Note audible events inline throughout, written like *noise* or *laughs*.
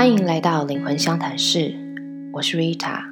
欢迎来到灵魂相谈室，我是 Rita。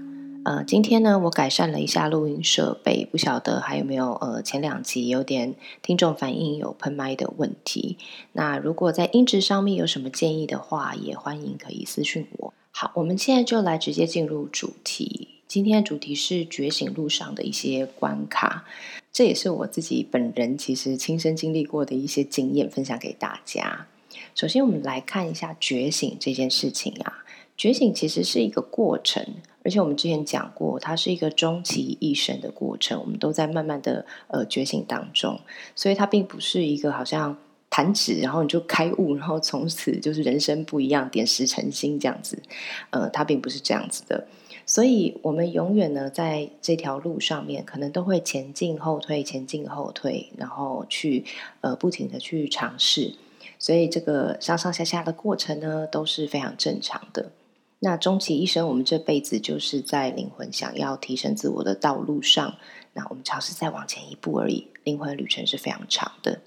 呃，今天呢，我改善了一下录音设备，不晓得还有没有呃，前两集有点听众反映有喷麦的问题。那如果在音质上面有什么建议的话，也欢迎可以私讯我。好，我们现在就来直接进入主题。今天的主题是觉醒路上的一些关卡，这也是我自己本人其实亲身经历过的一些经验，分享给大家。首先，我们来看一下觉醒这件事情啊。觉醒其实是一个过程，而且我们之前讲过，它是一个终其一生的过程。我们都在慢慢的呃觉醒当中，所以它并不是一个好像弹指，然后你就开悟，然后从此就是人生不一样，点石成金这样子。呃，它并不是这样子的。所以，我们永远呢，在这条路上面，可能都会前进后退，前进后退，然后去呃不停的去尝试。所以，这个上上下下的过程呢，都是非常正常的。那终其一生，我们这辈子就是在灵魂想要提升自我的道路上，那我们尝试再往前一步而已。灵魂旅程是非常长的。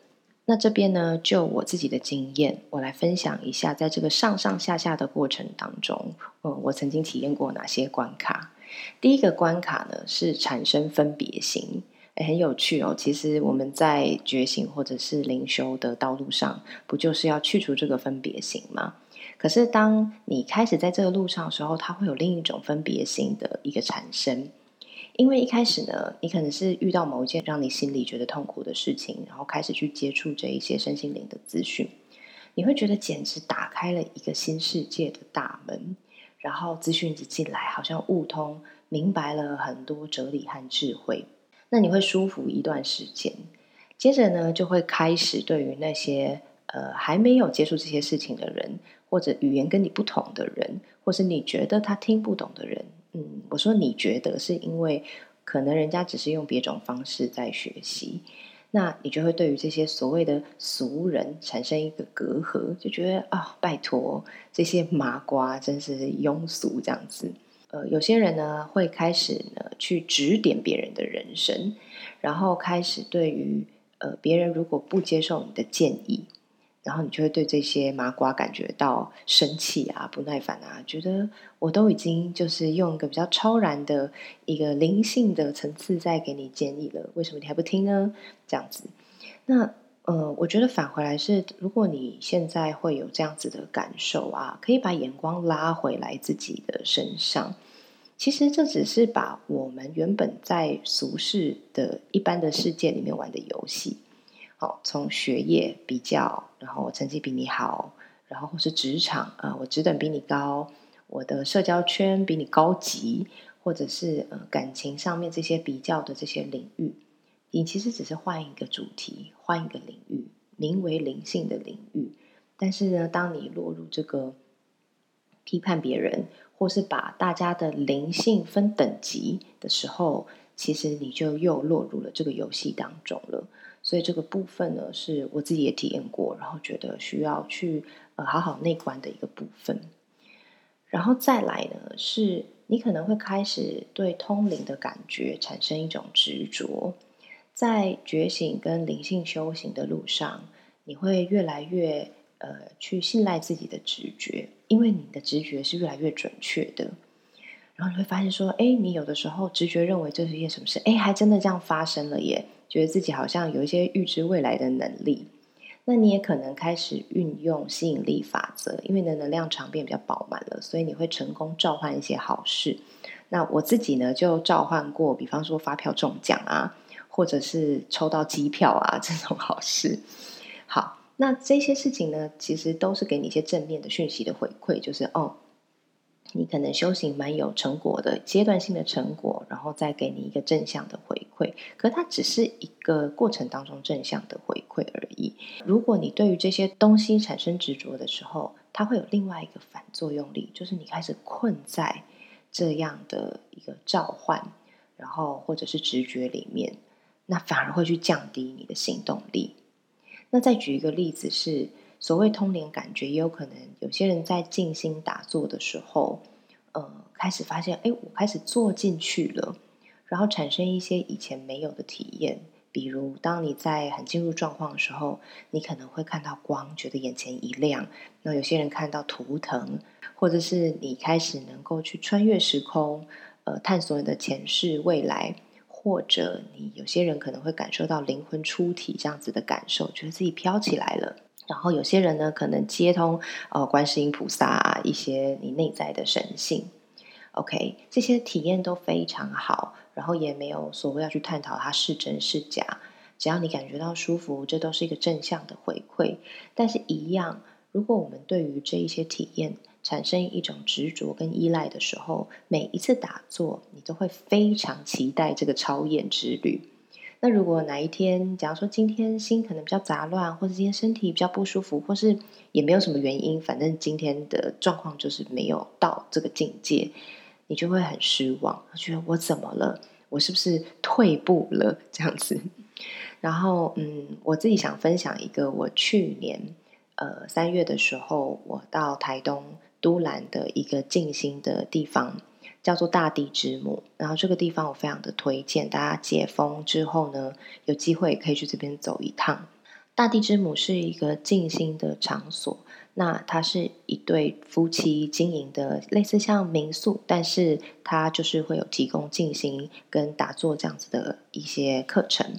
那这边呢，就我自己的经验，我来分享一下，在这个上上下下的过程当中，嗯，我曾经体验过哪些关卡。第一个关卡呢，是产生分别心，很有趣哦。其实我们在觉醒或者是灵修的道路上，不就是要去除这个分别心吗？可是，当你开始在这个路上的时候，它会有另一种分别心的一个产生。因为一开始呢，你可能是遇到某一件让你心里觉得痛苦的事情，然后开始去接触这一些身心灵的资讯，你会觉得简直打开了一个新世界的大门。然后资讯一进来，好像悟通，明白了很多哲理和智慧。那你会舒服一段时间，接着呢，就会开始对于那些呃还没有接触这些事情的人。或者语言跟你不同的人，或是你觉得他听不懂的人，嗯，我说你觉得是因为可能人家只是用别种方式在学习，那你就会对于这些所谓的俗人产生一个隔阂，就觉得啊，拜托这些麻瓜真是庸俗这样子。呃，有些人呢会开始呢去指点别人的人生，然后开始对于呃别人如果不接受你的建议。然后你就会对这些麻瓜感觉到生气啊、不耐烦啊，觉得我都已经就是用一个比较超然的一个灵性的层次在给你建议了，为什么你还不听呢？这样子，那呃，我觉得返回来是，如果你现在会有这样子的感受啊，可以把眼光拉回来自己的身上。其实这只是把我们原本在俗世的一般的世界里面玩的游戏。好，从学业比较，然后我成绩比你好，然后或是职场啊，我职等比你高，我的社交圈比你高级，或者是呃感情上面这些比较的这些领域，你其实只是换一个主题，换一个领域，名为灵性的领域。但是呢，当你落入这个批判别人，或是把大家的灵性分等级的时候，其实你就又落入了这个游戏当中了。所以这个部分呢，是我自己也体验过，然后觉得需要去呃好好内观的一个部分。然后再来呢，是你可能会开始对通灵的感觉产生一种执着，在觉醒跟灵性修行的路上，你会越来越呃去信赖自己的直觉，因为你的直觉是越来越准确的。然后你会发现说，哎，你有的时候直觉认为这是一件什么事，哎，还真的这样发生了耶。觉得自己好像有一些预知未来的能力，那你也可能开始运用吸引力法则，因为你的能量场变比较饱满了，所以你会成功召唤一些好事。那我自己呢，就召唤过，比方说发票中奖啊，或者是抽到机票啊这种好事。好，那这些事情呢，其实都是给你一些正面的讯息的回馈，就是哦。你可能修行蛮有成果的，阶段性的成果，然后再给你一个正向的回馈。可它只是一个过程当中正向的回馈而已。如果你对于这些东西产生执着的时候，它会有另外一个反作用力，就是你开始困在这样的一个召唤，然后或者是直觉里面，那反而会去降低你的行动力。那再举一个例子是。所谓通灵感觉，也有可能有些人在静心打坐的时候，呃，开始发现，哎，我开始坐进去了，然后产生一些以前没有的体验，比如，当你在很进入状况的时候，你可能会看到光，觉得眼前一亮。那有些人看到图腾，或者是你开始能够去穿越时空，呃，探索你的前世未来，或者你有些人可能会感受到灵魂出体这样子的感受，觉得自己飘起来了。然后有些人呢，可能接通呃观世音菩萨一些你内在的神性。OK，这些体验都非常好。然后也没有所谓要去探讨它是真是假，只要你感觉到舒服，这都是一个正向的回馈。但是，一样，如果我们对于这一些体验产生一种执着跟依赖的时候，每一次打坐，你都会非常期待这个超验之旅。那如果哪一天，假如说今天心可能比较杂乱，或者今天身体比较不舒服，或是也没有什么原因，反正今天的状况就是没有到这个境界。你就会很失望，觉得我怎么了？我是不是退步了？这样子。然后，嗯，我自己想分享一个，我去年呃三月的时候，我到台东都兰的一个静心的地方，叫做大地之母。然后这个地方我非常的推荐大家解封之后呢，有机会可以去这边走一趟。大地之母是一个静心的场所。那它是一对夫妻经营的，类似像民宿，但是它就是会有提供静心跟打坐这样子的一些课程。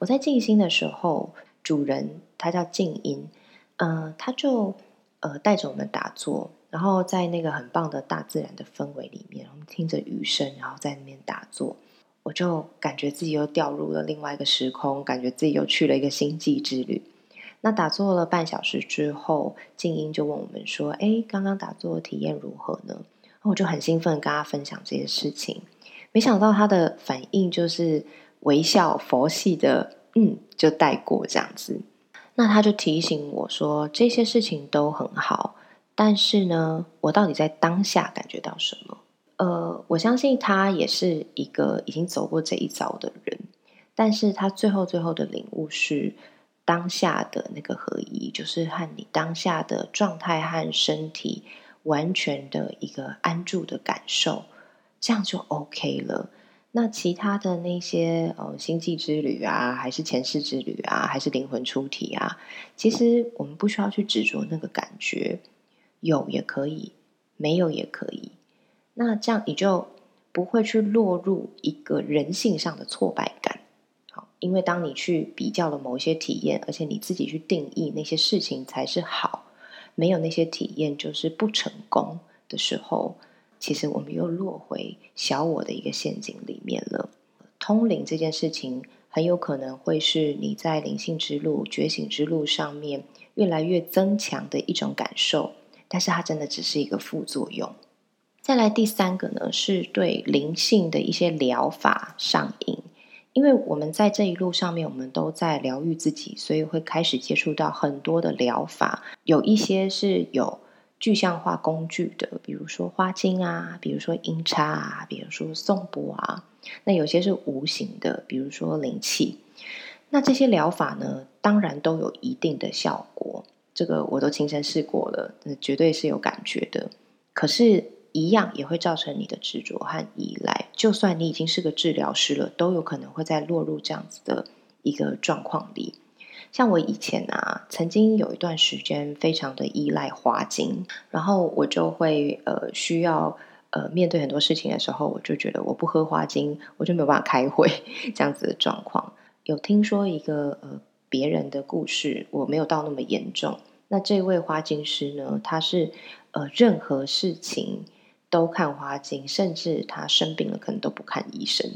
我在静心的时候，主人他叫静音，嗯，他就呃带着我们打坐，然后在那个很棒的大自然的氛围里面，我们听着雨声，然后在那边打坐，我就感觉自己又掉入了另外一个时空，感觉自己又去了一个星际之旅。那打坐了半小时之后，静音就问我们说：“哎，刚刚打坐的体验如何呢？”我就很兴奋跟他分享这些事情。没想到他的反应就是微笑、佛系的，嗯，就带过这样子。那他就提醒我说：“这些事情都很好，但是呢，我到底在当下感觉到什么？”呃，我相信他也是一个已经走过这一遭的人，但是他最后最后的领悟是。当下的那个合一，就是和你当下的状态和身体完全的一个安住的感受，这样就 OK 了。那其他的那些呃星际之旅啊，还是前世之旅啊，还是灵魂出体啊，其实我们不需要去执着那个感觉，有也可以，没有也可以。那这样你就不会去落入一个人性上的挫败感。好因为当你去比较了某些体验，而且你自己去定义那些事情才是好，没有那些体验就是不成功的时候，其实我们又落回小我的一个陷阱里面了。通灵这件事情很有可能会是你在灵性之路、觉醒之路上面越来越增强的一种感受，但是它真的只是一个副作用。再来第三个呢，是对灵性的一些疗法上瘾。因为我们在这一路上面，我们都在疗愈自己，所以会开始接触到很多的疗法。有一些是有具象化工具的，比如说花精啊，比如说音叉啊，比如说颂钵啊。那有些是无形的，比如说灵气。那这些疗法呢，当然都有一定的效果，这个我都亲身试过了，绝对是有感觉的。可是。一样也会造成你的执着和依赖。就算你已经是个治疗师了，都有可能会再落入这样子的一个状况里。像我以前啊，曾经有一段时间非常的依赖花精，然后我就会呃需要呃面对很多事情的时候，我就觉得我不喝花精，我就没有办法开会 *laughs* 这样子的状况。有听说一个呃别人的故事，我没有到那么严重。那这位花精师呢，他是呃任何事情。都看花精，甚至他生病了，可能都不看医生。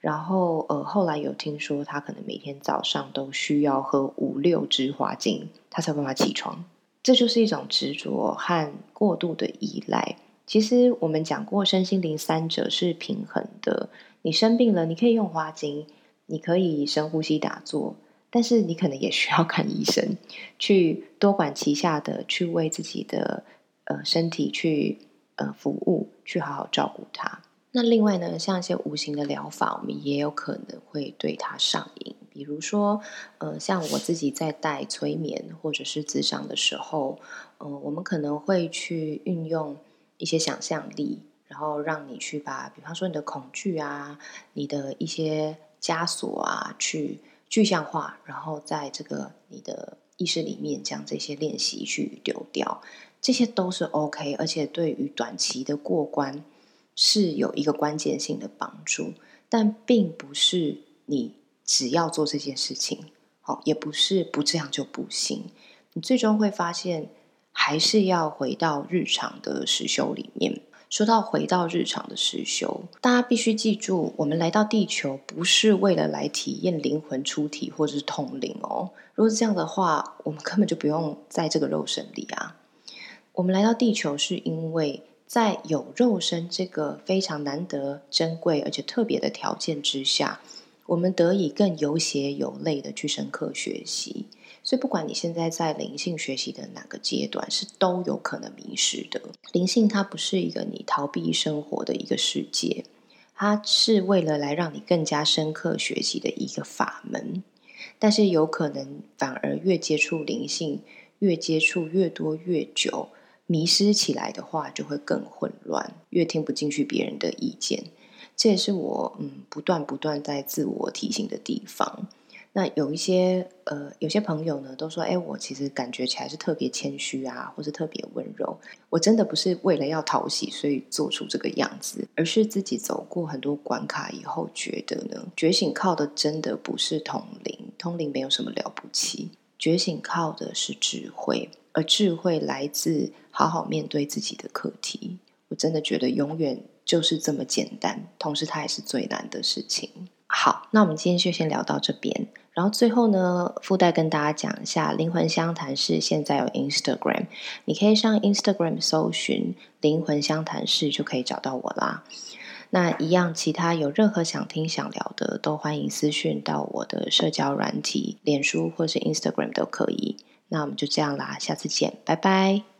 然后，呃，后来有听说他可能每天早上都需要喝五六支花精，他才有办法起床。这就是一种执着和过度的依赖。其实我们讲过，身心灵三者是平衡的。你生病了，你可以用花精，你可以深呼吸打坐，但是你可能也需要看医生，去多管齐下的去为自己的呃身体去。呃，服务去好好照顾它。那另外呢，像一些无形的疗法，我们也有可能会对它上瘾。比如说，呃，像我自己在带催眠或者是智商的时候，呃，我们可能会去运用一些想象力，然后让你去把，比方说你的恐惧啊，你的一些枷锁啊，去具象化，然后在这个你的意识里面将这些练习去丢掉，这些都是 OK，而且对于短期的过关是有一个关键性的帮助，但并不是你只要做这件事情，好，也不是不这样就不行，你最终会发现还是要回到日常的实修里面。说到回到日常的实修，大家必须记住，我们来到地球不是为了来体验灵魂出体或者是通灵哦。如果是这样的话，我们根本就不用在这个肉身里啊。我们来到地球是因为在有肉身这个非常难得、珍贵而且特别的条件之下，我们得以更有血有泪的去深刻学习。所以，不管你现在在灵性学习的哪个阶段，是都有可能迷失的。灵性它不是一个你逃避生活的一个世界，它是为了来让你更加深刻学习的一个法门。但是，有可能反而越接触灵性，越接触越多越久，迷失起来的话，就会更混乱，越听不进去别人的意见。这也是我嗯不断不断在自我提醒的地方。那有一些呃，有些朋友呢都说，哎，我其实感觉起来是特别谦虚啊，或是特别温柔。我真的不是为了要讨喜，所以做出这个样子，而是自己走过很多关卡以后，觉得呢，觉醒靠的真的不是通灵，通灵没有什么了不起，觉醒靠的是智慧，而智慧来自好好面对自己的课题。我真的觉得永远就是这么简单，同时它也是最难的事情。好，那我们今天就先聊到这边。然后最后呢，附带跟大家讲一下，灵魂相谈室现在有 Instagram，你可以上 Instagram 搜寻“灵魂相谈室”就可以找到我啦。那一样，其他有任何想听想聊的，都欢迎私讯到我的社交软体，脸书或是 Instagram 都可以。那我们就这样啦，下次见，拜拜。